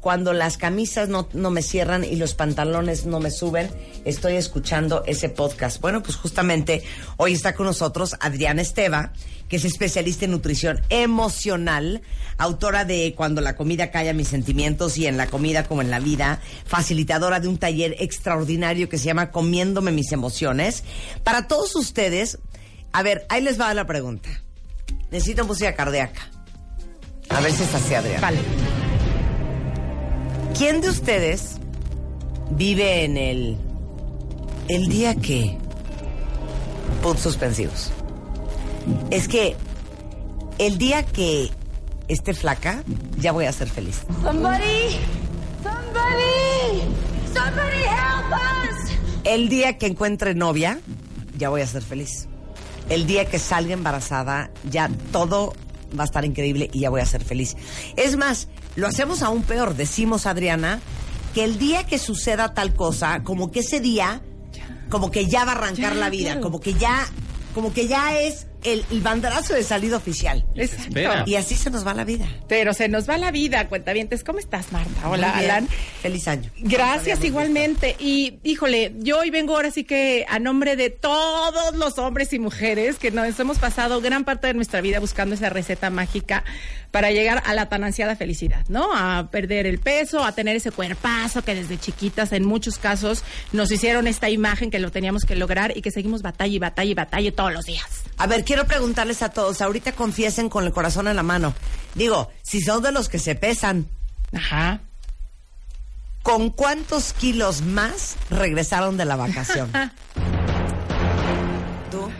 cuando las camisas no, no me cierran y los pantalones no me suben, estoy escuchando ese podcast. Bueno, pues justamente hoy está con nosotros Adriana Esteva, que es especialista en nutrición emocional, autora de Cuando la comida calla mis sentimientos y en la comida como en la vida, facilitadora de un taller extraordinario que se llama Comiéndome mis emociones. Para todos ustedes, a ver, ahí les va la pregunta. Necesito música cardíaca. A ver si está así, Adriana. Vale. ¿Quién de ustedes vive en el el día que puntos suspensivos? Es que el día que esté flaca ya voy a ser feliz. Somebody, somebody, somebody help us. El día que encuentre novia ya voy a ser feliz. El día que salga embarazada ya todo va a estar increíble y ya voy a ser feliz. Es más, lo hacemos aún peor. Decimos, Adriana, que el día que suceda tal cosa, como que ese día, como que ya va a arrancar Ya, la vida, claro. como que ya, como que ya es el, el banderazo de salida oficial. Exacto. Y así se nos va la vida. Pero se nos va la vida, cuentavientes. ¿Cómo estás, Marta? Hola, Muy bien. Alan. Feliz año. Gracias Todavía igualmente. Y híjole, yo hoy vengo ahora sí que a nombre de todos los hombres y mujeres que nos hemos pasado gran parte de nuestra vida buscando esa receta mágica para llegar a la tan ansiada felicidad, ¿no? A perder el peso, a tener ese cuerpazo que desde chiquitas en muchos casos nos hicieron esta imagen que lo teníamos que lograr y que seguimos batalla y batalla y batalla todos los días. A ver, quiero preguntarles a todos, ahorita confiesen con el corazón en la mano. Digo, si son de los que se pesan, Ajá. ¿con cuántos kilos más regresaron de la vacación? ¿Tú?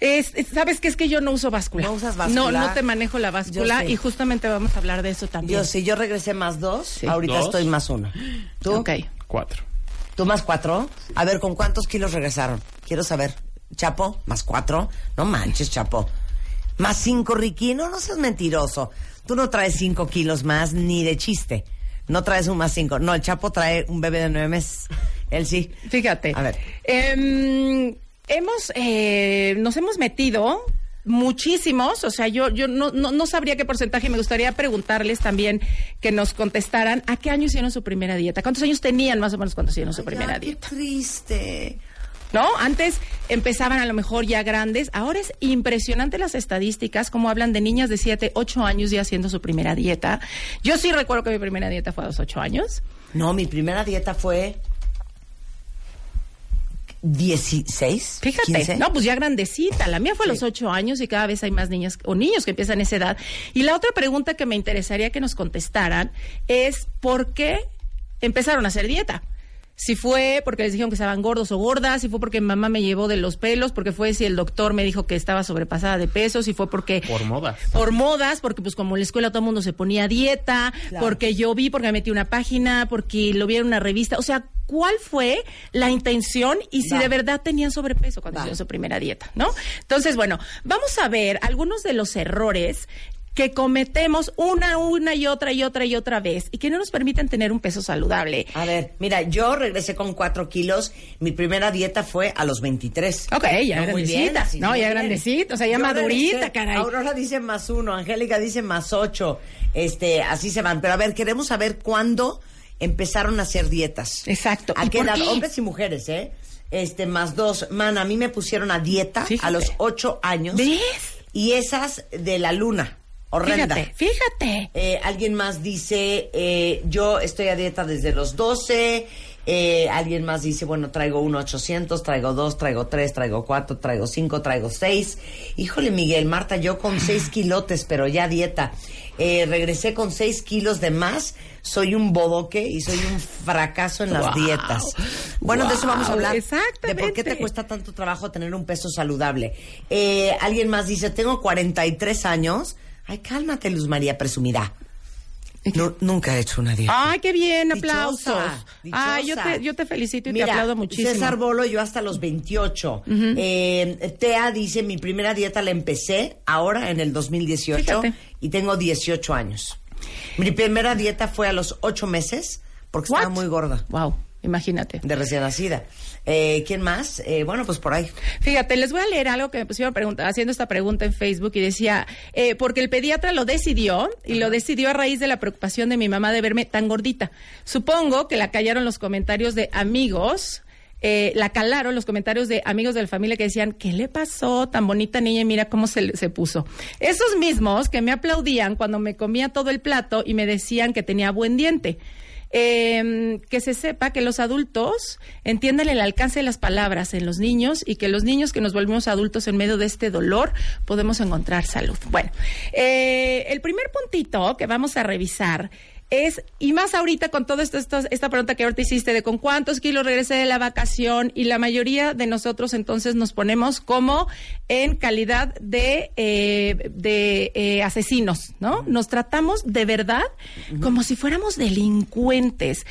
Es, es- ¿Sabes qué? Es que yo no uso báscula. ¿No usas báscula? No, no te manejo la báscula sí. y justamente vamos a hablar de eso también. Yo, si yo regresé más dos, ahorita ¿Dos? estoy más uno. ¿Tú? Ok. Cuatro. ¿Tú más cuatro? A ver, ¿con cuántos kilos regresaron? Quiero saber. ¿Chapo? ¿Más cuatro? No manches, Chapo. ¿Más cinco, Ricky? No, no seas mentiroso. Tú no traes cinco kilos más ni de chiste. No traes un más cinco. No, el Chapo trae un bebé de nueve meses. Él sí. Fíjate. A ver. Em, hemos, eh, nos hemos metido muchísimos, o sea, yo, yo no, no, no sabría qué porcentaje, me gustaría preguntarles también que nos contestaran a qué año hicieron su primera dieta, cuántos años tenían más o menos cuando hicieron su primera Ay, qué dieta, triste. ¿No? Antes empezaban a lo mejor ya grandes, ahora es impresionante las estadísticas, como hablan de niñas de 7, 8 años ya haciendo su primera dieta. Yo sí recuerdo que mi primera dieta fue a los 8 años. No, mi primera dieta fue 16. Fíjate, 15. no, pues ya grandecita. La mía fue a los ocho años y cada vez hay más niñas o niños que empiezan esa edad. Y la otra pregunta que me interesaría que nos contestaran es ¿por qué empezaron a hacer dieta? Si fue porque les dijeron que estaban gordos o gordas, si fue porque mamá me llevó de los pelos, porque fue si el doctor me dijo que estaba sobrepasada de peso, si fue porque Por modas. por modas, porque pues como en la escuela todo el mundo se ponía a dieta, Claro. porque yo vi, porque me metí una página, porque lo vi en una revista. O sea, ¿cuál fue la intención y si Va. de verdad tenían sobrepeso cuando Va. hicieron su primera dieta, ¿no? Entonces, bueno, vamos a ver algunos de los errores que cometemos una, una y otra y otra y otra vez y que no nos permiten tener un peso saludable. A ver, mira, yo regresé con 4 kilos. Mi primera dieta fue a los 23. Ok, ya No, grandecita. bien, no, ya grandecita, o sea, ya Yo madurita, regresé. caray. Aurora dice más uno, Angélica dice más ocho. Este, así se van. Pero a ver, queremos saber cuándo empezaron a hacer dietas. Exacto. ¿A ¿Y qué edad? Hombres y mujeres, ¿eh? Este, más dos. Man, a mí me pusieron a dieta Fíjate. a los ocho años. ¿Ves? Y esas de la luna. Horrenda. Fíjate, fíjate. Eh, alguien más dice, eh, yo estoy a dieta desde los 12. Eh, alguien más dice, bueno, traigo uno 800, traigo dos, traigo tres, traigo cuatro, traigo cinco, traigo seis. Híjole, Miguel, Marta, yo con seis kilotes, pero ya dieta. Eh, regresé con seis kilos de más. Soy un bodoque y soy un fracaso en las Wow. dietas. Bueno, de eso vamos a hablar. exactamente. De por qué te cuesta tanto trabajo tener un peso saludable. Eh, alguien más dice, tengo 43 años. Ay, cálmate, Luz María, presumida. Nu- nunca he hecho una dieta. Ay, qué bien, Dichosa, aplausos. Ay, yo dichosa. te, yo te felicito y Mira, te aplaudo muchísimo. César Bolo, yo hasta los 28. Eh, Tea dice, mi primera dieta la empecé ahora en el 2018 Fíjate. y tengo 18 años. Mi primera dieta fue a los 8 meses porque estaba muy gorda Wow, imagínate. de recién nacida. Eh, ¿Quién más? Eh, bueno, pues por ahí. Fíjate, les voy a leer algo que me pusieron pregunta, haciendo esta pregunta en Facebook y decía, eh, porque el pediatra lo decidió y lo decidió a raíz de la preocupación de mi mamá de verme tan gordita. Supongo que la callaron los comentarios de amigos. eh, la calaron los comentarios de amigos de la familia que decían, ¿qué le pasó? Tan bonita niña y mira cómo se, se puso. Esos mismos que me aplaudían cuando me comía todo el plato y me decían que tenía buen diente. Eh, que se sepa que los adultos entiendan el alcance de las palabras en los niños y que los niños que nos volvemos adultos en medio de este dolor podemos encontrar salud. Bueno, eh, el primer puntito que vamos a revisar es, y más ahorita con toda esto, esto- esta pregunta que ahorita hiciste de con cuántos kilos regresé de la vacación y la mayoría de nosotros entonces nos ponemos como en calidad de, eh, de eh, asesinos, ¿no? Nos tratamos de verdad como si fuéramos delincuentes.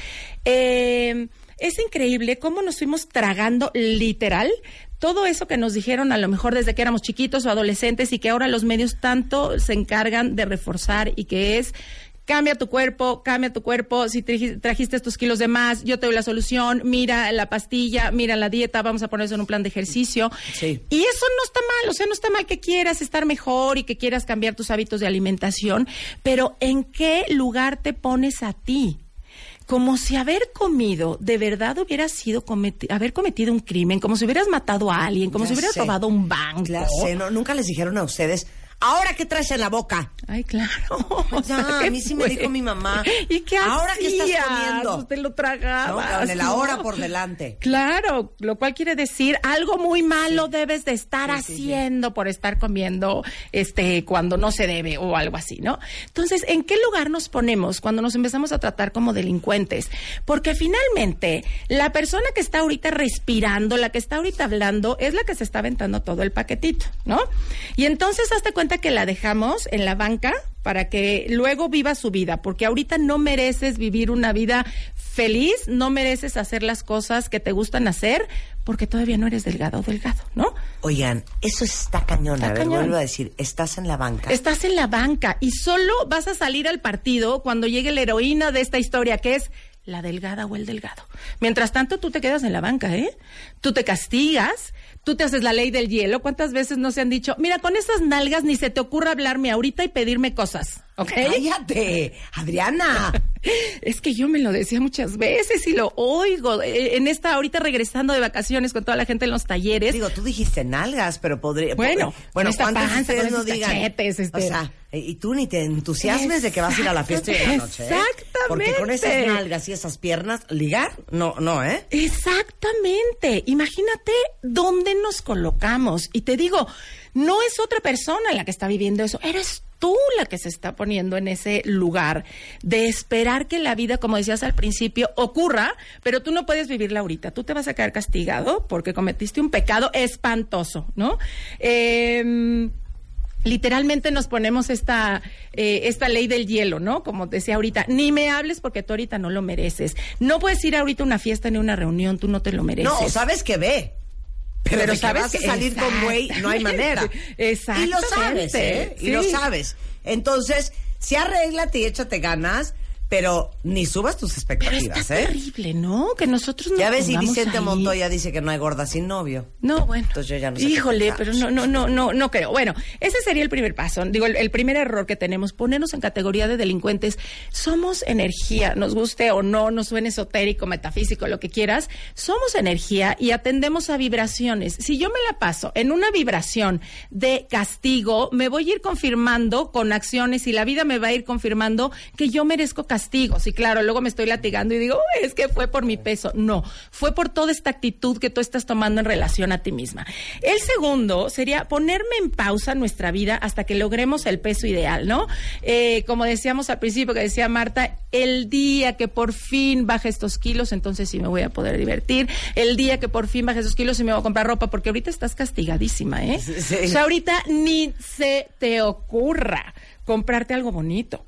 Eh, es increíble cómo nos fuimos tragando literal todo eso que nos dijeron a lo mejor desde que éramos chiquitos o adolescentes y que ahora los medios tanto se encargan de reforzar y que es cambia tu cuerpo, cambia tu cuerpo, si traji- trajiste estos kilos de más, yo te doy la solución, mira la pastilla, mira la dieta, vamos a poner eso en un plan de ejercicio. Sí. Y eso no está mal, o sea, no está mal que quieras estar mejor y que quieras cambiar tus hábitos de alimentación, pero ¿en qué lugar te pones a ti? Como si haber comido de verdad hubiera sido cometi- haber cometido un crimen, como si hubieras matado a alguien, como Ya si hubieras sé. robado un banco. Sé, ¿no? Nunca les dijeron a ustedes, ¿ahora qué traes en la boca? Ay, claro. O sea, a ¿qué mí sí me dijo mi mamá. ¿Y qué ¿Ahora qué estás comiendo? Te lo No, Ah, ¿no? ahora por delante. Claro, lo cual quiere decir algo muy malo debes de estar Sí, sí, sí. haciendo por estar comiendo este cuando no se debe o algo así, ¿no? Entonces, ¿en qué lugar nos ponemos cuando nos empezamos a tratar como delincuentes? Porque finalmente la persona que está ahorita respirando, la que está ahorita hablando, es la que se está aventando todo el paquetito, ¿no? Y entonces hazte cuenta que la dejamos en la banca para que luego viva su vida, porque ahorita no mereces vivir una vida feliz, no mereces hacer las cosas que te gustan hacer, porque todavía no eres delgado o delgado, ¿no? Oigan, eso está cañón. Está a ver, cañón. vuelvo a decir, estás en la banca. Estás en la banca y solo vas a salir al partido cuando llegue la heroína de esta historia, que es la delgada o el delgado. Mientras tanto, tú te quedas en la banca, ¿eh? Tú te castigas, tú te haces la ley del hielo. ¿Cuántas veces no se han dicho, mira, con esas nalgas ni se te ocurra hablarme ahorita y pedirme cosas, ¿ok? Cállate, Adriana. Es que yo me lo decía muchas veces y lo oigo. Eh, En esta, ahorita regresando de vacaciones con toda la gente en los talleres. Digo, tú dijiste nalgas, pero podría. Bueno, po- con esta ¿cuántos de panza, ustedes con no digan? cachetes, este. O sea, eh, y tú ni te entusiasmes de que vas a ir a la fiesta de la noche. ¿eh? Exactamente. Porque con esas nalgas y esas piernas, ligar, no, no, ¿eh? Exactamente. Imagínate dónde nos colocamos. Y te digo, no es otra persona la que está viviendo eso, eres tú la que se está poniendo en ese lugar de esperar que la vida, como decías al principio, ocurra, pero tú no puedes vivirla ahorita. Tú te vas a quedar castigado porque cometiste un pecado espantoso, ¿no? Eh, literalmente nos ponemos esta, eh, esta ley del hielo, ¿no? Como decía ahorita, ni me hables porque tú ahorita no lo mereces. No puedes ir ahorita a una fiesta ni a una reunión, tú no te lo mereces. No, sabes que ve. Pero, Pero de que sabes vas a que- salir con güey, no hay manera. Exactamente. Y lo sabes, ¿eh? Y lo sabes. Entonces, si arréglate y échate ganas, pero ni subas tus Pero expectativas, está ¿eh? terrible, ¿no? Que nosotros nos Ya ves, y Vicente ahí. Montoya dice que no hay gorda sin novio. No, bueno. Entonces yo ya no sé Híjole, pero no, no, no, no, no creo. Bueno, ese sería el primer paso. Digo, el, el primer error que tenemos, ponernos en categoría de delincuentes. Somos energía, nos guste o no, nos suene esotérico, metafísico, lo que quieras. Somos energía y atendemos a vibraciones. Si yo me la paso en una vibración de castigo, me voy a ir confirmando con acciones y la vida me va a ir confirmando que yo merezco castigo. Sí, claro, luego me estoy latigando y digo, "Uy, es que fue por mi peso. No, fue por toda esta actitud que tú estás tomando en relación a ti misma. El segundo sería ponerme en pausa nuestra vida hasta que logremos el peso ideal, ¿no? Eh, como decíamos al principio, que decía Marta, el día que por fin baje estos kilos, entonces sí me voy a poder divertir. El día que por fin baje esos kilos, sí me voy a comprar ropa, porque ahorita estás castigadísima, ¿eh? Sí. O sea, ahorita ni se te ocurra comprarte algo bonito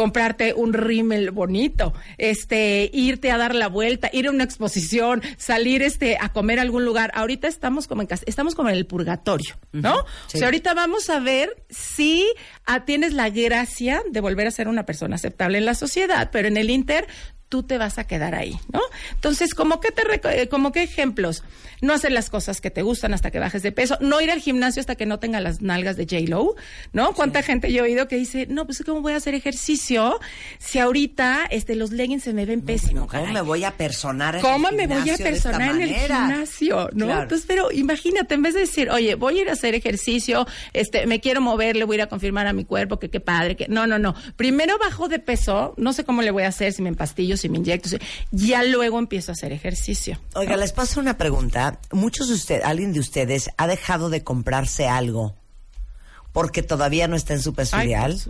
comprarte un rímel bonito, este, irte a dar la vuelta, ir a una exposición, salir este a comer a algún lugar. Ahorita estamos como en cas- estamos como en el purgatorio, ¿no? sí. O sea, ahorita vamos a ver si ah, tienes la gracia de volver a ser una persona aceptable en la sociedad, pero en el Inter tú te vas a quedar ahí, ¿no? Entonces, ¿como qué te reco- eh, como qué ejemplos? No hacer las cosas que te gustan hasta que bajes de peso, no ir al gimnasio hasta que no tenga las nalgas de J Lo, ¿no? ¿Cuánta gente yo he oído que dice, "No, pues cómo voy a hacer ejercicio si ahorita este los leggings se me ven pésimo, ¿Cómo caray?" me voy a personar en ¿Cómo el me voy a gimnasio personar en el gimnasio? ¿No? Claro. Entonces, pero imagínate, en vez de decir, oye, voy a ir a hacer ejercicio, este, me quiero mover, le voy a ir a confirmar a mi cuerpo que qué padre, que no, no, no. Primero bajo de peso, no sé cómo le voy a hacer, si me empastillo, si me inyecto, ya luego empiezo a hacer ejercicio. Oiga, les paso una pregunta. Muchos de ustedes, alguien de ustedes ha dejado de comprarse algo porque todavía no está en su peso Ay, ideal.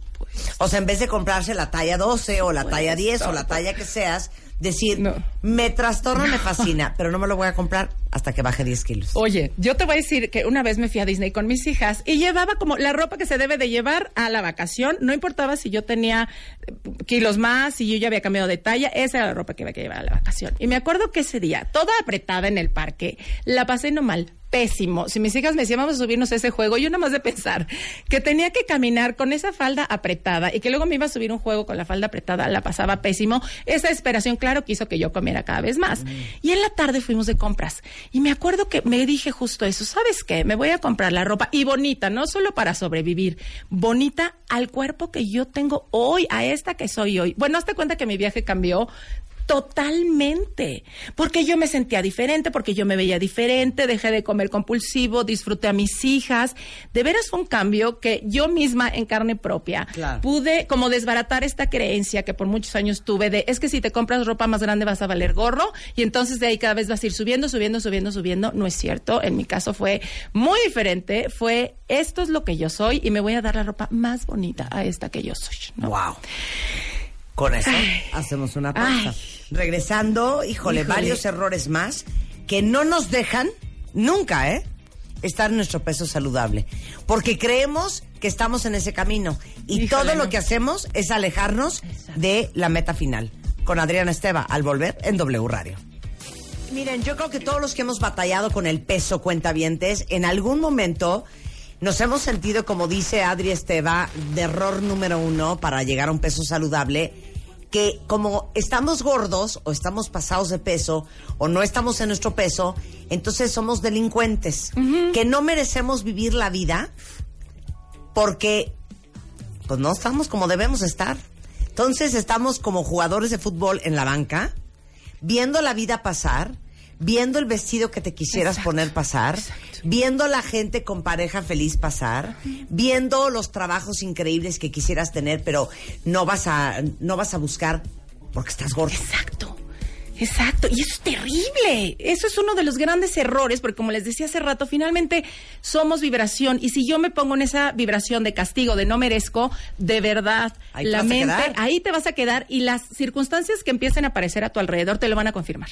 O sea, en vez de comprarse la talla 12 o la Pues, talla 10 o la talla que seas, decir, No. me trastorna, me fascina, pero no me lo voy a comprar hasta que baje 10 kilos. Oye, yo te voy a decir que una vez me fui a Disney con mis hijas y llevaba como la ropa que se debe de llevar a la vacación. No importaba si yo tenía eh, kilos más, si yo ya había cambiado de talla, esa era la ropa que había que llevar a la vacación. Y me acuerdo que ese día, toda apretada en el parque, la pasé no mal. Pésimo. Si mis hijas me decían, vamos a subirnos a ese juego, yo nada más de pensar que tenía que caminar con esa falda apretada y que luego me iba a subir un juego con la falda apretada, la pasaba pésimo. Esa desesperación, claro, que hizo que yo comiera cada vez más. Y en la tarde fuimos de compras. Y me acuerdo que me dije justo eso, ¿sabes qué? Me voy a comprar la ropa y bonita, no solo para sobrevivir, bonita al cuerpo que yo tengo hoy, a esta que soy hoy. Bueno, hazte cuenta que mi viaje cambió totalmente, porque yo me sentía diferente, porque yo me veía diferente, dejé de comer compulsivo, disfruté a mis hijas. De veras fue un cambio que yo misma en carne propia Claro. pude como desbaratar esta creencia que por muchos años tuve de es que si te compras ropa más grande vas a valer gorro y entonces de ahí cada vez vas a ir subiendo, subiendo, subiendo, subiendo. No es cierto, en mi caso fue muy diferente, fue esto es lo que yo soy y me voy a dar la ropa más bonita a esta que yo soy. ¿no? Wow. Con eso Ay. hacemos una pausa. Ay. Regresando, híjole, Híjole. varios errores más que no nos dejan nunca, ¿eh? Estar en nuestro peso saludable. Porque creemos que estamos en ese camino. Y Híjole, todo lo no. que hacemos es alejarnos Exacto. de la meta final. Con Adriana Esteva, al volver en W Radio. Miren, yo creo que todos los que hemos batallado con el peso cuentavientes, en algún momento nos hemos sentido, como dice Adri Esteva, de error número uno para llegar a un peso saludable, que como estamos gordos o estamos pasados de peso o no estamos en nuestro peso, entonces somos delincuentes, que no merecemos vivir la vida porque pues no estamos como debemos estar. Entonces estamos como jugadores de fútbol en la banca, viendo la vida pasar, viendo el vestido que te quisieras Exacto, poner pasar, exacto. Viendo la gente con pareja feliz pasar, viendo los trabajos increíbles que quisieras tener, pero no vas a no vas a buscar porque estás gordo. Exacto. Exacto, y eso es terrible. Eso es uno de los grandes errores, porque como les decía hace rato, finalmente somos vibración. Y si yo me pongo en esa vibración de castigo, de no merezco, de verdad, Ahí la mente, ahí te vas a quedar y las circunstancias que empiecen a aparecer a tu alrededor te lo van a confirmar.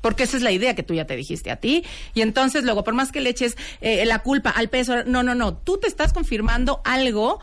Porque esa es la idea que tú ya te dijiste a ti. Y entonces luego, por más que le eches eh, la culpa al peso, no, no, no, tú te estás confirmando algo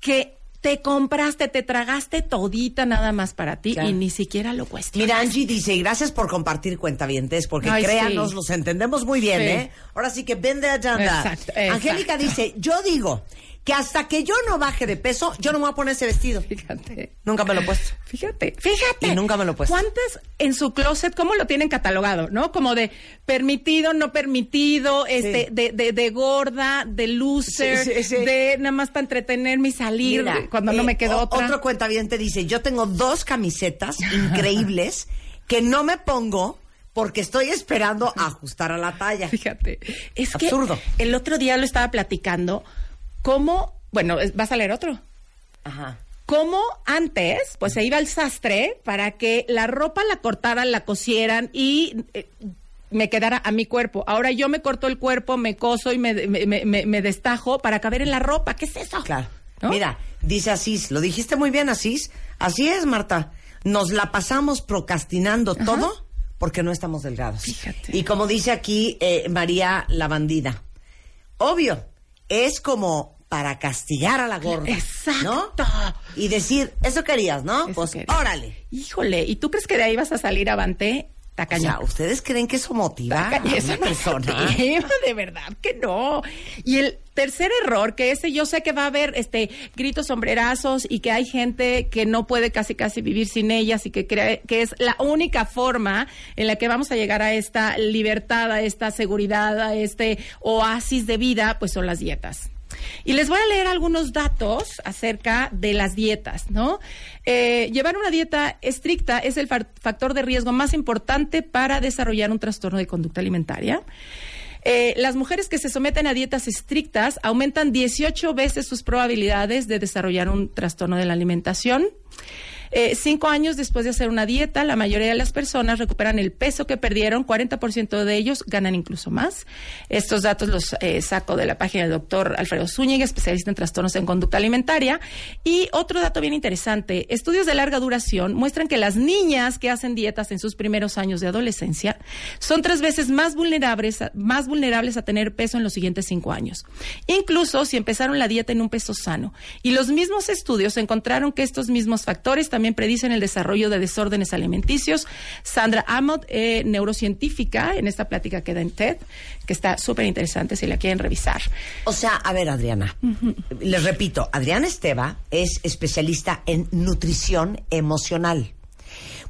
que te compraste, te tragaste todita nada más para ti Claro. y ni siquiera lo cuestionas. Mira, Angie dice, y gracias por compartir cuentavientes, porque Ay, créanos, sí. los entendemos muy bien, Sí. ¿eh? Ahora sí que vende agenda. Exacto, exacto. Angélica dice, yo digo que hasta que yo no baje de peso, yo no me voy a poner ese vestido. Fíjate. Nunca me lo he puesto. Fíjate, fíjate. Y nunca me lo he puesto. ¿Cuántas en su closet, cómo lo tienen catalogado, no? Como de permitido, no permitido, este, de, de, de gorda, de loser, Sí, sí, sí. de nada más para entretenerme y salir Mira, cuando no eh, me quedó o- otra. Otro cuenta bien te dice, yo tengo dos camisetas increíbles que no me pongo porque estoy esperando ajustar a la talla. Fíjate. Es Absurdo. que el otro día lo estaba platicando, cómo, bueno, vas a leer otro. Ajá. Cómo antes, pues se iba al sastre para que la ropa la cortaran, la cosieran y eh, me quedara a mi cuerpo. Ahora yo me corto el cuerpo, me coso y me, me, me- me- me destajo para caber en la ropa. ¿Qué es eso? Claro. ¿No? Mira, dice Asís, lo dijiste muy bien, Asís. Así es, Marta. Nos la pasamos procrastinando todo porque no estamos delgados. Fíjate. Y como dice aquí eh, María la bandida, obvio, es como para castigar a la gorda. Exacto. ¿no? Y decir, eso querías, ¿no? Eso pues quería. órale. Híjole, ¿y tú crees que de ahí vas a salir avante? O Tacaña. sea, ¿ustedes creen que eso motiva a Tacaña, una persona? motiva, de verdad que no. Y el tercer error, que ese yo sé que va a haber este gritos sombrerazos y que hay gente que no puede casi casi vivir sin ellas y que cree que es la única forma en la que vamos a llegar a esta libertad, a esta seguridad, a este oasis de vida, pues son las dietas. Y les voy a leer algunos datos acerca de las dietas, ¿no? Eh, llevar una dieta estricta es el fa- factor de riesgo más importante para desarrollar un trastorno de conducta alimentaria. Eh, las mujeres que se someten a dietas estrictas aumentan 18 veces sus probabilidades de desarrollar un trastorno de la alimentación. Eh, cinco años después de hacer una dieta, la mayoría de las personas recuperan el peso que perdieron, 40% de ellos ganan incluso más. Estos datos los eh, saco de la página del doctor Alfredo Zúñiga, especialista en trastornos en conducta alimentaria. Y otro dato bien interesante, estudios de larga duración muestran que las niñas que hacen dietas en sus primeros años de adolescencia son tres veces más vulnerables, más vulnerables a tener peso en los siguientes cinco años. Incluso si empezaron la dieta en un peso sano. Y los mismos estudios encontraron que estos mismos factores también predicen el desarrollo de desórdenes alimenticios. Sandra Amott, eh, neurocientífica, en esta plática que da en TED, que está súper interesante si la quieren revisar. O sea, a ver, Adriana, les repito, Adriana Esteva es especialista en nutrición emocional.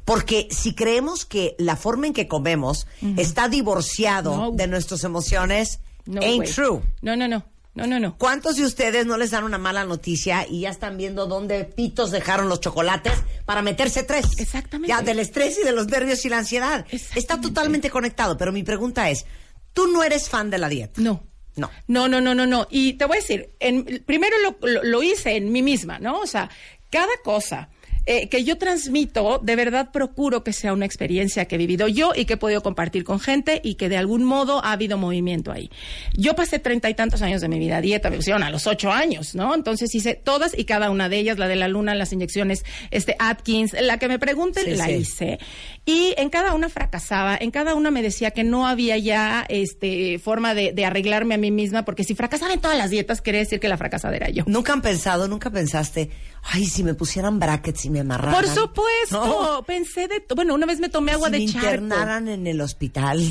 Porque si creemos que la forma en que comemos está divorciado No. de nuestras emociones, No, ain't true. No, no, no. No, no, no. ¿Cuántos de ustedes no les dan una mala noticia y ya están viendo dónde pitos dejaron los chocolates para meterse tres? Exactamente. Ya del estrés y de los nervios y la ansiedad. Está totalmente conectado, pero mi pregunta es, ¿tú no eres fan de la dieta? No. No. No, no, no, no, no. Y te voy a decir, en, primero lo, lo- lo hice en mí misma, ¿no? O sea, cada cosa eh, que yo transmito, de verdad procuro que sea una experiencia que he vivido yo y que he podido compartir con gente y que de algún modo ha habido movimiento ahí. Yo pasé treinta y tantos años de mi vida a dieta, me pusieron a los ocho años, ¿no? Entonces hice todas y cada una de ellas, la de la luna, las inyecciones, este Atkins, la que me pregunten, Sí, la sí. hice. Y en cada una fracasaba, en cada una me decía que no había ya este forma de, de arreglarme a mí misma, porque si fracasaba en todas las dietas, quería decir que la fracasada era yo. ¿Nunca han pensado, nunca pensaste, ay, si me pusieran brackets y me amarraran? Por supuesto, No. pensé de, bueno, una vez me tomé agua si de me charco. internaran en el hospital.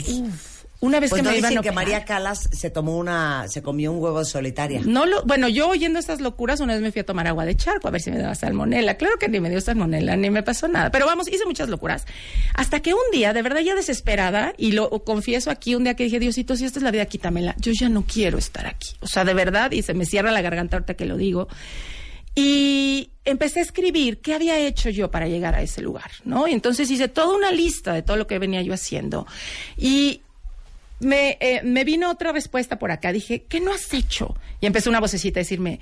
Una vez Pues que no me iban dicen a que. María Calas se tomó una, se comió un huevo solitaria. No lo, bueno, yo oyendo estas locuras, una vez me fui a tomar agua de charco a ver si me daba salmonela. Claro que ni me dio salmonela, ni me pasó nada. Pero vamos, hice muchas locuras. Hasta que un día, de verdad ya desesperada, y lo confieso aquí, un día que dije, Diosito, si esta es la vida, quítamela. Yo ya no quiero estar aquí. O sea, de verdad, y se me cierra la garganta ahorita que lo digo. Y empecé a escribir qué había hecho yo para llegar a ese lugar, ¿no? Y entonces hice toda una lista de todo lo que venía yo haciendo. Y me, eh, me vino otra respuesta por acá. Dije, ¿qué no has hecho? Y empezó una vocecita a decirme,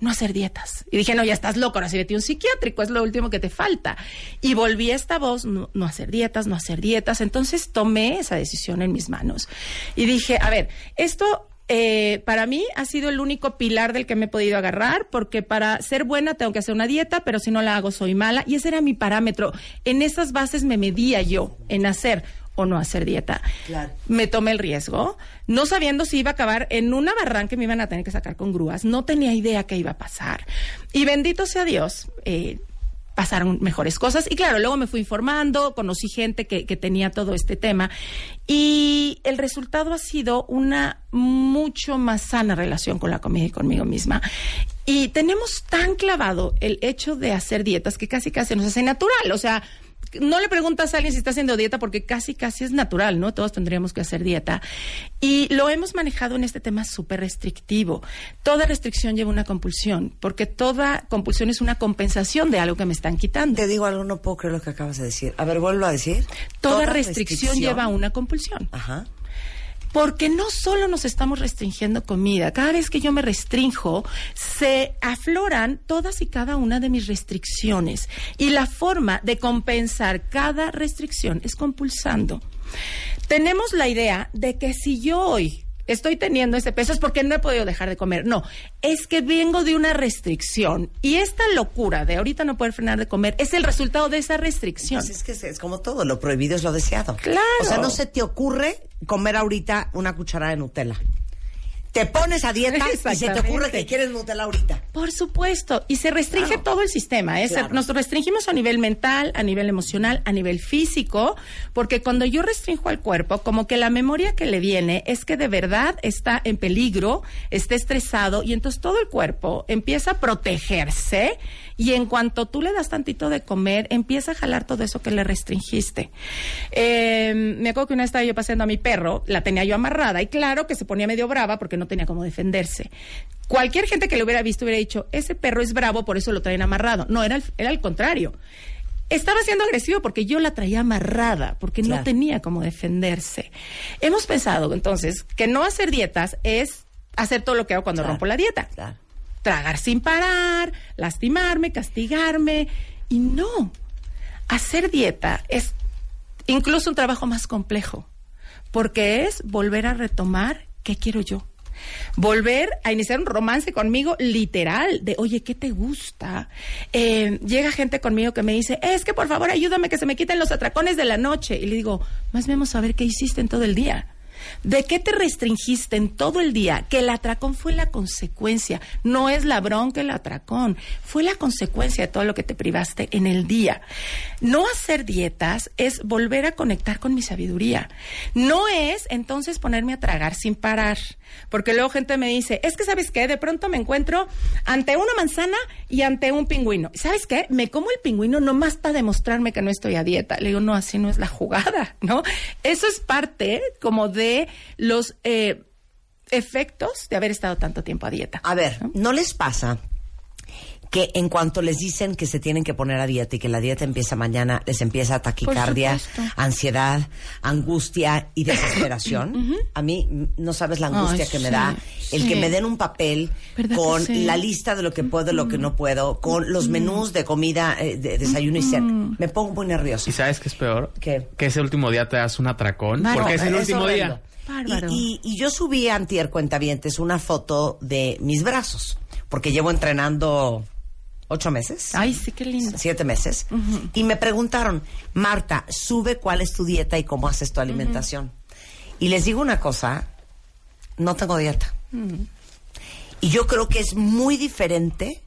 no hacer dietas. Y dije, no, ya estás loco, ahora sí un psiquiátrico, es lo último que te falta. Y volví a esta voz, no, no hacer dietas, no hacer dietas. Entonces tomé esa decisión en mis manos. Y dije, a ver, esto eh, para mí ha sido el único pilar del que me he podido agarrar, porque para ser buena tengo que hacer una dieta, pero si no la hago soy mala. Y ese era mi parámetro. En esas bases me medía yo en hacer o no hacer dieta. Claro. Me tomé el riesgo, no sabiendo si iba a acabar en una barranca que me iban a tener que sacar con grúas. No tenía idea qué iba a pasar. Y bendito sea Dios, eh, pasaron mejores cosas. Y claro, luego me fui informando, conocí gente que, que tenía todo este tema. Y el resultado ha sido una mucho más sana relación con la comida y conmigo misma. Y tenemos tan clavado el hecho de hacer dietas que casi casi nos hace natural. O sea, no le preguntas a alguien si está haciendo dieta porque casi, casi es natural, ¿no? Todos tendríamos que hacer dieta. Y lo hemos manejado en este tema súper restrictivo. Toda restricción lleva una compulsión, porque toda compulsión es una compensación de algo que me están quitando. Te digo algo, no puedo creer lo que acabas de decir. A ver, vuelvo a decir. Toda, restricción, lleva a una compulsión. Ajá. Porque no solo nos estamos restringiendo comida, cada vez que yo me restrinjo, se afloran todas y cada una de mis restricciones. Y la forma de compensar cada restricción es compulsando. Tenemos la idea de que si yo hoy estoy teniendo ese peso es porque no he podido dejar de comer. No, es que vengo de una restricción. Y esta locura de ahorita no poder frenar de comer es el resultado de esa restricción. Pues es que es, es como todo, lo prohibido es lo deseado. Claro. O sea, no se te ocurre comer ahorita una cucharada de Nutella. Te pones a dieta y se te ocurre que quieres Nutella ahorita. Por supuesto, y se restringe Claro. todo el sistema. ¿eh? Claro. Nos restringimos a nivel mental, a nivel emocional, a nivel físico, porque cuando yo restringo al cuerpo, como que la memoria que le viene es que de verdad está en peligro, está estresado, y entonces todo el cuerpo empieza a protegerse, y en cuanto tú le das tantito de comer, empieza a jalar todo eso que le restringiste. Eh, me acuerdo que una vez estaba yo paseando a mi perro, la tenía yo amarrada, y claro que se ponía medio brava porque no tenía cómo defenderse. Cualquier gente que lo hubiera visto hubiera dicho, ese perro es bravo, por eso lo traen amarrado. No, era, al- era al contrario. Estaba siendo agresivo porque yo la traía amarrada, porque Claro. no tenía cómo defenderse. Hemos pensado entonces que no hacer dietas es hacer todo lo que hago cuando Claro. rompo la dieta. Claro. Tragar sin parar, lastimarme, castigarme. Y no. Hacer dieta es incluso un trabajo más complejo, porque es volver a retomar qué quiero yo. Volver a iniciar un romance conmigo literal, de oye, ¿qué te gusta? Eh, llega gente conmigo que me dice, es que por favor ayúdame que se me quiten los atracones de la noche. Y le digo, más vamos a ver qué hiciste en todo el día. ¿De qué te restringiste en todo el día? Que el atracón fue la consecuencia, no es la bronca el atracón, fue la consecuencia de todo lo que te privaste en el día. No hacer dietas es volver a conectar con mi sabiduría. No es entonces ponerme a tragar sin parar, porque luego gente me dice, es que sabes qué, de pronto me encuentro ante una manzana y ante un pingüino. ¿Sabes qué? Me como el pingüino nomás para demostrarme que no estoy a dieta. Le digo, no, así no es la jugada, ¿no? Eso es parte como de los eh, efectos de haber estado tanto tiempo a dieta. A ver, ¿no les pasa que en cuanto les dicen que se tienen que poner a dieta y que la dieta empieza mañana, les empieza taquicardia, ansiedad, angustia y desesperación? A mí mm, no sabes la angustia que me da el sí. que me den un papel ¿Verdad que con sí? la lista de lo que puedo y lo que no puedo, con los menús de comida, eh, de desayuno y cena. Me pongo muy nerviosa. ¿Y sabes qué es peor? ¿Qué? Que ese último día te das un atracón. Bárbaro. porque es el último día. Y, y- y yo subí a Antier Cuentavientes una foto de mis brazos, porque llevo entrenando ocho meses. Ay, sí, qué lindo. Siete meses. Y me preguntaron, Marta, sube cuál es tu dieta y cómo haces tu alimentación. Y les digo una cosa, no tengo dieta. Y yo creo que es muy diferente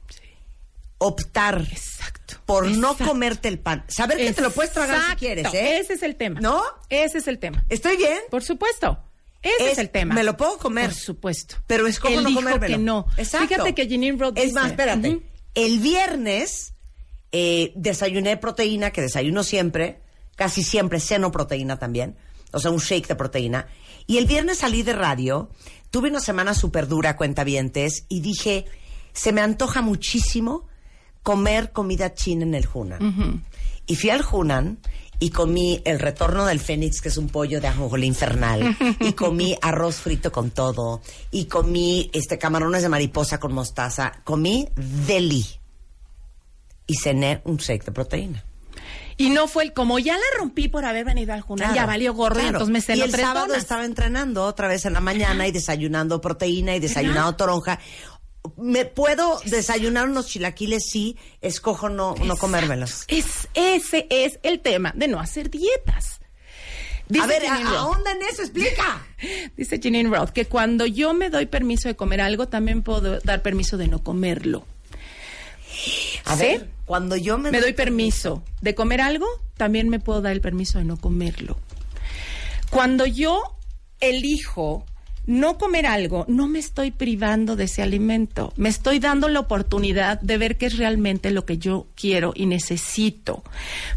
optar Exacto. por no comerte el pan. Saber que te lo puedes tragar si quieres, ¿eh? Ese es el tema. ¿No? Ese es el tema. ¿Estoy bien? Por supuesto. Ese es, Es- el tema. me lo puedo comer. Por supuesto. Pero es como no comérmelo. que no. Exacto. Fíjate que Janine Roth Es dice- más, espérate. El viernes eh, desayuné proteína, que desayuno siempre, casi siempre ceno proteína también, o sea, un shake de proteína. Y el viernes salí de radio, tuve una semana súper dura, cuentavientes, y dije, se me antoja muchísimo comer comida china en el Hunan. Y fui al Hunan y comí el retorno del Fénix, que es un pollo de ajonjolí infernal, y comí arroz frito con todo, y comí este camarones de mariposa con mostaza, comí deli. Y cené un shake de proteína. Y no fue el, como ya la rompí por haber venido al Junal, Claro, ya valió gorro y entonces me Y cenó el tres sábado donas. estaba entrenando otra vez en la mañana y desayunando proteína y desayunando toronja. ¿Me puedo desayunar unos chilaquiles? Sí, escojo no, no comérmelos. Es, ese es el tema de no hacer dietas. Dice a ver, Janine ¿a- Roth. ahonda en eso, explica. Dice Janine Roth que cuando yo me doy permiso de comer algo, también puedo dar permiso de no comerlo. A ¿Sí? ver, Cuando yo me, me doy permiso de comer algo, también me puedo dar el permiso de no comerlo. Cuando yo elijo no comer algo, no me estoy privando de ese alimento, me estoy dando la oportunidad de ver qué es realmente lo que yo quiero y necesito.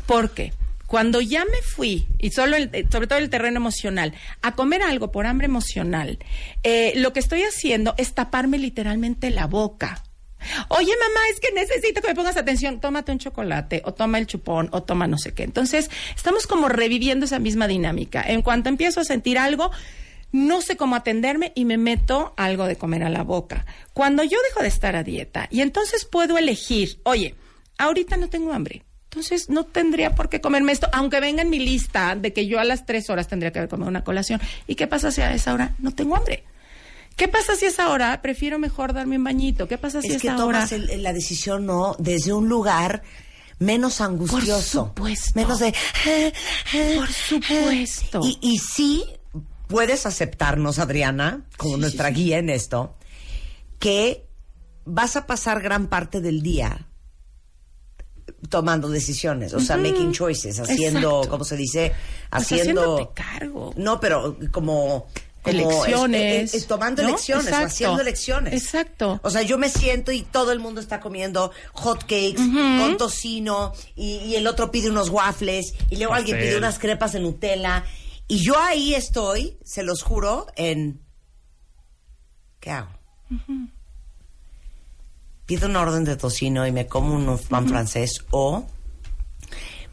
Porque cuando ya me fui, y solo el- eh, sobre todo el terreno emocional, a comer algo por hambre emocional, eh, lo que estoy haciendo es taparme literalmente la boca. Oye, mamá, es que necesito que me pongas atención. Tómate un chocolate, o toma el chupón, o toma no sé qué. Entonces, estamos como reviviendo esa misma dinámica. En cuanto empiezo a sentir algo, no sé cómo atenderme y me meto algo de comer a la boca. Cuando yo dejo de estar a dieta, y entonces puedo elegir, oye, ahorita no tengo hambre. Entonces no tendría por qué comerme esto, aunque venga en mi lista de que yo a las tres horas tendría que haber comido una colación. ¿Y qué pasa si a esa hora no tengo hambre? ¿Qué pasa si a esa hora prefiero mejor darme un bañito? ¿Qué pasa si a es que tomas el- la decisión no desde un lugar menos angustioso. supuesto. Menos de. Por supuesto. Y, y sí puedes aceptarnos, Adriana, como Sí, nuestra sí, guía en esto, que vas a pasar gran parte del día tomando decisiones, o sea, making choices, haciendo. ¿cómo se dice? Haciendo. cargo. No, pero como. como Elecciones, es- es- es tomando ¿no? elecciones, Exacto. haciendo elecciones. Exacto. O sea, yo me siento y todo el mundo está comiendo hot cakes con tocino y, y el otro pide unos waffles y luego alguien pide unas crepas de Nutella y yo ahí estoy, se los juro, en ¿qué hago? Pido una orden de tocino y me como un pan francés o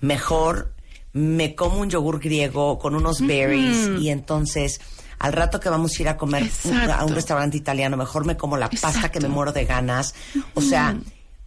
mejor me como un yogur griego con unos berries y entonces al rato que vamos a ir a comer a un restaurante italiano, mejor me como la pasta que me muero de ganas. O sea,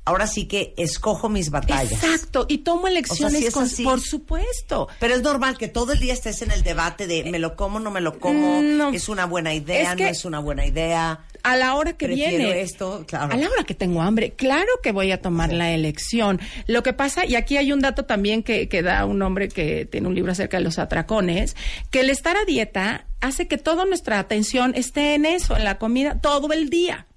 ahora sí que escojo mis batallas. Exacto, y tomo elecciones con- así. por supuesto. Pero es normal que todo el día estés en el debate de me lo como, no me lo como, No. es una buena idea, Es que- no es una buena idea. A la hora que Prefiero viene. esto, claro. A la hora que tengo hambre, claro que voy a tomar la elección. Lo que pasa, y aquí hay un dato también que, que da un hombre que tiene un libro acerca de los atracones, que el estar a dieta hace que toda nuestra atención esté en eso, en la comida, todo el día.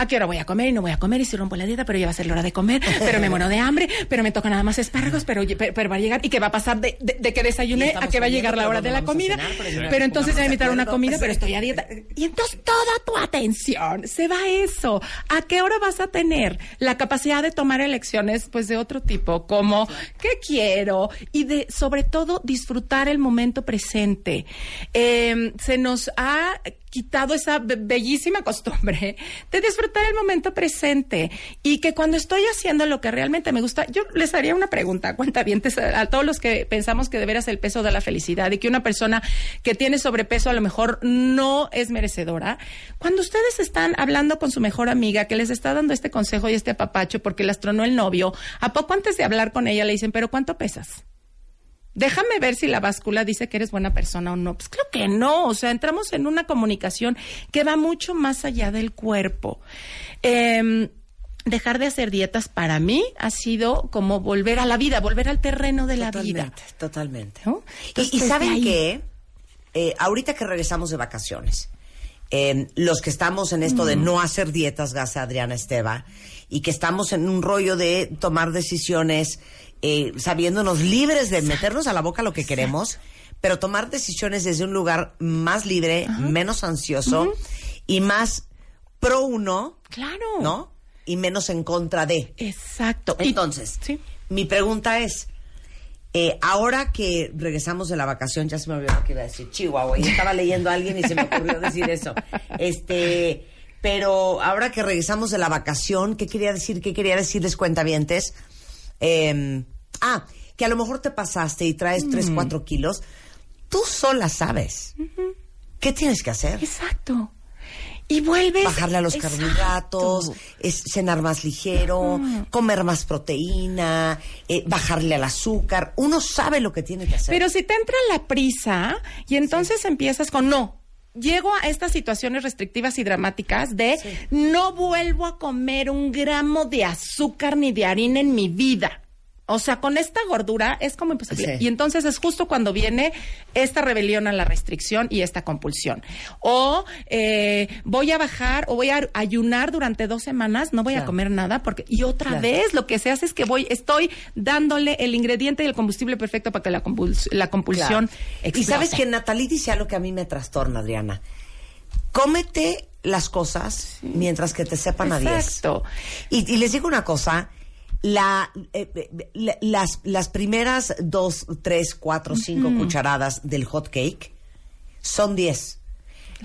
¿A qué hora voy a comer y no voy a comer? Y si rompo la dieta, pero ya va a ser la hora de comer, pero me muero de hambre, pero me toca nada más espárragos, pero, pero, pero va a llegar. ¿Y qué va a pasar de, de- de que desayuné a que va a llegar la hora de la comida? cenar, pero entonces pongamos voy a una comida, pero estoy a dieta. Y entonces toda tu atención se va a eso. ¿A qué hora vas a tener la capacidad de tomar elecciones, pues de otro tipo, como qué quiero y de, sobre todo, disfrutar el momento presente? Eh, se nos ha quitado esa be- bellísima costumbre de disfrutar el momento presente y que cuando estoy haciendo lo que realmente me gusta, yo les haría una pregunta, cuenta bien, a todos los que pensamos que de veras el peso de la felicidad y que una persona que tiene sobrepeso a lo mejor no es merecedora. Cuando ustedes están hablando con su mejor amiga que les está dando este consejo y este apapacho porque las tronó el novio, a poco antes de hablar con ella le dicen, pero ¿cuánto pesas? Déjame ver si la báscula dice que eres buena persona o no. Pues creo que no. O sea, entramos en una comunicación que va mucho más allá del cuerpo. Em, dejar de hacer dietas para mí ha sido como volver a la vida, volver al terreno de la vida. Totalmente, totalmente. ¿No? Y- Entonces, y, saben qué, Eh, ahorita que regresamos de vacaciones, eh, los que estamos en esto de no hacer dietas, gasa Adriana Esteva, y que estamos en un rollo de tomar decisiones eh, sabiéndonos libres de meternos a la boca lo que queremos, pero tomar decisiones desde un lugar más libre, menos ansioso y más pro uno, Claro. ¿no? Y menos en contra de. Exacto. Y- Entonces, sí. mi pregunta es, eh, ahora que regresamos de la vacación, ya se me olvidó lo que iba a decir, Chihuahua, y estaba leyendo a alguien y se me ocurrió decir eso. Este, pero ahora que regresamos de la vacación, ¿qué quería decir? ¿Qué quería decirles cuentavientes? Eh, ah, que a lo mejor te pasaste y traes 3, 4 kilos. Tú sola sabes. ¿Qué tienes que hacer? Exacto. Y vuelves. bajarle a los Exacto. carbohidratos, es cenar más ligero, comer más proteína, eh, bajarle al azúcar. Uno sabe lo que tiene que hacer. Pero si te entra la prisa y entonces empiezas con no. Llego a estas situaciones restrictivas y dramáticas de no vuelvo a comer un gramo de azúcar ni de harina en mi vida. O sea, con esta gordura es como imposible. Sí. Y entonces es justo cuando viene esta rebelión a la restricción y esta compulsión. O eh, voy a bajar o voy a ayunar durante dos semanas, no voy Claro. a comer nada porque y otra Claro. vez lo que se hace es que voy, estoy dándole el ingrediente y el combustible perfecto para que la, compuls- la compulsión Claro. Y sabes que Natalie dice algo que a mí me trastorna, Adriana. Cómete las cosas mientras que te sepan a 10. Exacto. Y, y les digo una cosa, la, eh, eh, la- las, las primeras dos, tres, cuatro, cinco cucharadas del hot cake son 10.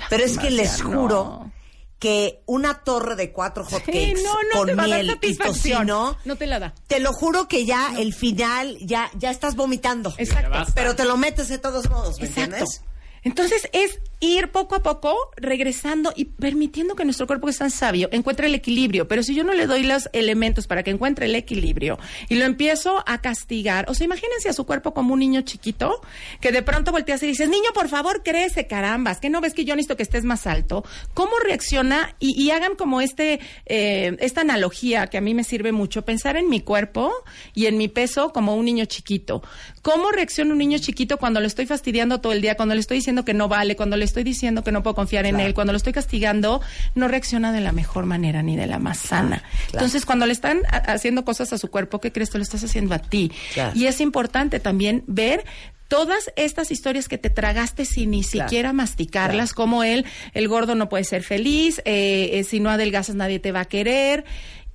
Pero es que les juro no. que una torre de cuatro hot Sí, cakes no, no con te va a dar miel y tocino, No te la da. te lo juro que ya el final, ya, ya estás vomitando. Exacto. Pero te lo metes de todos modos, ¿me Exacto. entiendes? Entonces es ir poco a poco regresando y permitiendo que nuestro cuerpo que es tan sabio encuentre el equilibrio. Pero si yo no le doy los elementos para que encuentre el equilibrio y lo empiezo a castigar, o sea, imagínense a su cuerpo como un niño chiquito que de pronto volteas y dices, niño, por favor, crece, carambas, que no ves que yo necesito que estés más alto. ¿Cómo reacciona? Y, hagan como este, eh, esta analogía que a mí me sirve mucho, pensar en mi cuerpo y en mi peso como un niño chiquito. ¿Cómo reacciona un niño chiquito cuando lo estoy fastidiando todo el día, cuando le estoy diciendo que no vale, cuando le estoy diciendo que no puedo confiar en él, cuando lo estoy castigando, no reacciona de la mejor manera ni de la más sana. claro. Entonces, cuando le están ha- haciendo cosas a su cuerpo, ¿qué crees? Te lo estás haciendo a ti. Y es importante también ver todas estas historias que te tragaste sin ni Claro. siquiera masticarlas, como él, el gordo no puede ser feliz, eh, eh, si no adelgazas nadie te va a querer.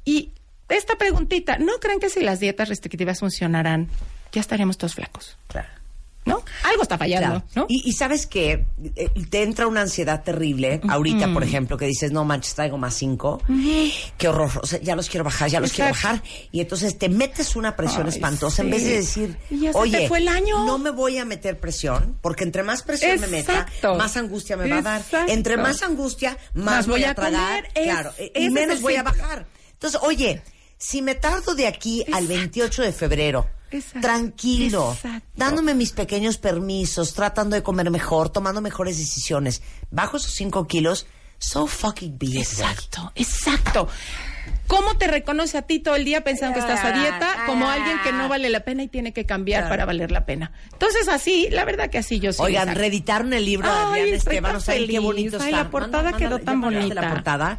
Y esta preguntita, ¿no creen que si las dietas restrictivas funcionarán, ya estaríamos todos flacos? Claro. ¿No? Algo está fallando, Claro. ¿no? Y, y sabes que te entra una ansiedad terrible ahorita, por ejemplo, que dices, no manches, traigo más cinco. Qué horror. O sea, ya los quiero bajar, ya los quiero bajar. Y entonces te metes una presión Ay, espantosa en vez de decir, Y ya se oye, te fue el año". no me voy a meter presión, porque entre más presión me meta, más angustia me va a dar. Exacto. Entre más angustia, más, Más voy voy a a tragar. comer. Es- claro, y menos voy a bajar. Entonces, oye, si me tardo de aquí al 28 de febrero, Exacto. tranquilo, Exacto. dándome mis pequeños permisos, tratando de comer mejor, tomando mejores decisiones, bajo esos 5 kilos, so fucking be. Exacto, exacto. ¿Cómo te reconoce a ti todo el día pensando que estás a dieta como alguien que no vale la pena y tiene que cambiar Claro. para valer la pena? Entonces así, la verdad que así yo sí. Oigan, reeditaron el libro de estoy Esteban, o sea, qué bonito Ay, está. la portada quedó tan mandaste la bonita. portada.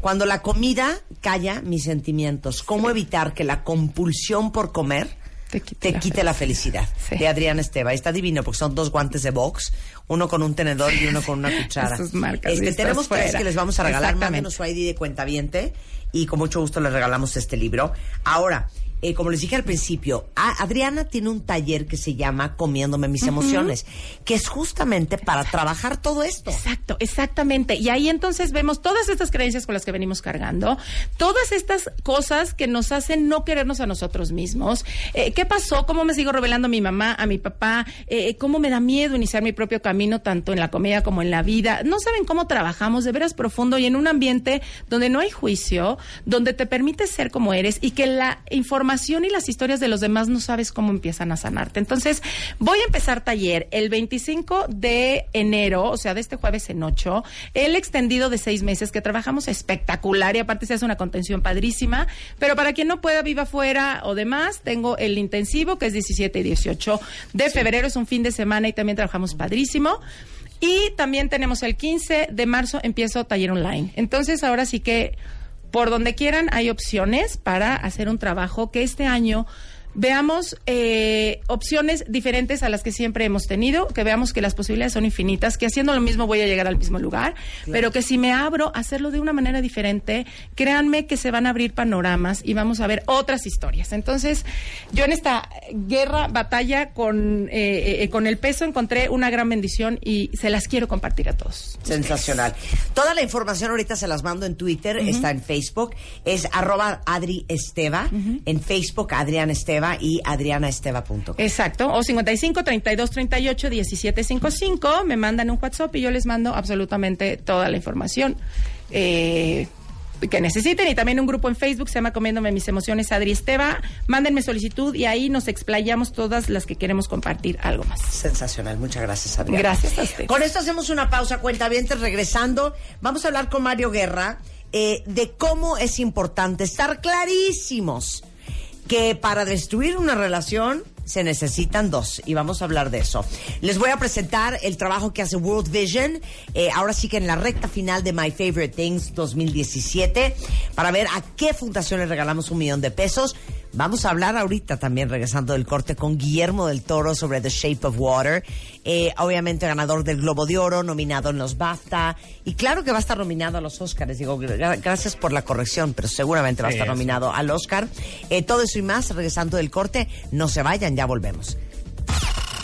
Cuando la comida calla mis sentimientos, ¿cómo evitar que la compulsión por comer Te quite te la quite la felicidad? Sí. De Adriana Esteban. Está divino porque son dos guantes de box, uno con un tenedor y uno con una cuchara. Marcas Este, tenemos tres que les vamos a regalar. Mándenos su ID de cuentaviente y con mucho gusto les regalamos este libro. Ahora, eh, como les dije al principio, a- Adriana tiene un taller que se llama Comiéndome mis emociones, que es justamente para trabajar todo esto. Exacto, exactamente. Y ahí entonces vemos todas estas creencias con las que venimos cargando, todas estas cosas que nos hacen no querernos a nosotros mismos. Eh, ¿Qué pasó? ¿Cómo me sigo revelando a mi mamá, a mi papá? Eh, ¿Cómo me da miedo iniciar mi propio camino, tanto en la comedia como en la vida? No saben cómo trabajamos de veras profundo y en un ambiente donde no hay juicio, donde te permite ser como eres y que la información y las historias de los demás no sabes cómo empiezan a sanarte. Entonces, voy a empezar taller el 25 de enero, o sea, de este jueves en 8, el extendido de seis meses que trabajamos espectacular y aparte se hace una contención padrísima. Pero para quien no pueda, viva fuera o demás, tengo el intensivo que es 17 y 18 de febrero, es un fin de semana y también trabajamos padrísimo. Y también tenemos el 15 de marzo, empiezo taller online. Entonces, ahora sí que por donde quieran hay opciones para hacer un trabajo que este año veamos eh, opciones diferentes a las que siempre hemos tenido, que veamos que las posibilidades son infinitas, que haciendo lo mismo voy a llegar al mismo lugar, pero que si me abro a hacerlo de una manera diferente, créanme que se van a abrir panoramas y vamos a ver otras historias. Entonces, yo en esta guerra, batalla con, eh, eh, con el peso encontré una gran bendición y se las quiero compartir a todos. Sensacional. Toda la información ahorita se las mando en Twitter, está en Facebook, es arroba Adri Esteva, en Facebook Adrián Esteva y adrianaesteva.com. Exacto, o 55 32 38 17 55, me mandan un WhatsApp y yo les mando absolutamente toda la información. Eh, que necesiten y también un grupo en Facebook se llama Comiéndome mis emociones Adri Esteva. Mándenme solicitud y ahí nos explayamos todas las que queremos compartir algo más. Sensacional, muchas gracias Adriana. Gracias a usted. Con esto hacemos una pausa, cuentavientes, regresando. Vamos a hablar con Mario Guerra eh, de cómo es importante estar clarísimos que para destruir una relación se necesitan dos y vamos a hablar de eso. Les voy a presentar el trabajo que hace World Vision, eh, ahora sí que en la recta final de My Favorite Things 2017, para ver a qué fundación le regalamos un millón de pesos. Vamos a hablar ahorita también, regresando del corte, con Guillermo del Toro sobre The Shape of Water. Eh, obviamente ganador del Globo de Oro, nominado en los BAFTA. Y claro que va a estar nominado a los Oscars. Digo, gra- gracias por la corrección, pero seguramente va a estar nominado al Oscar. Eh, todo eso y más, regresando del corte. No se vayan, ya volvemos.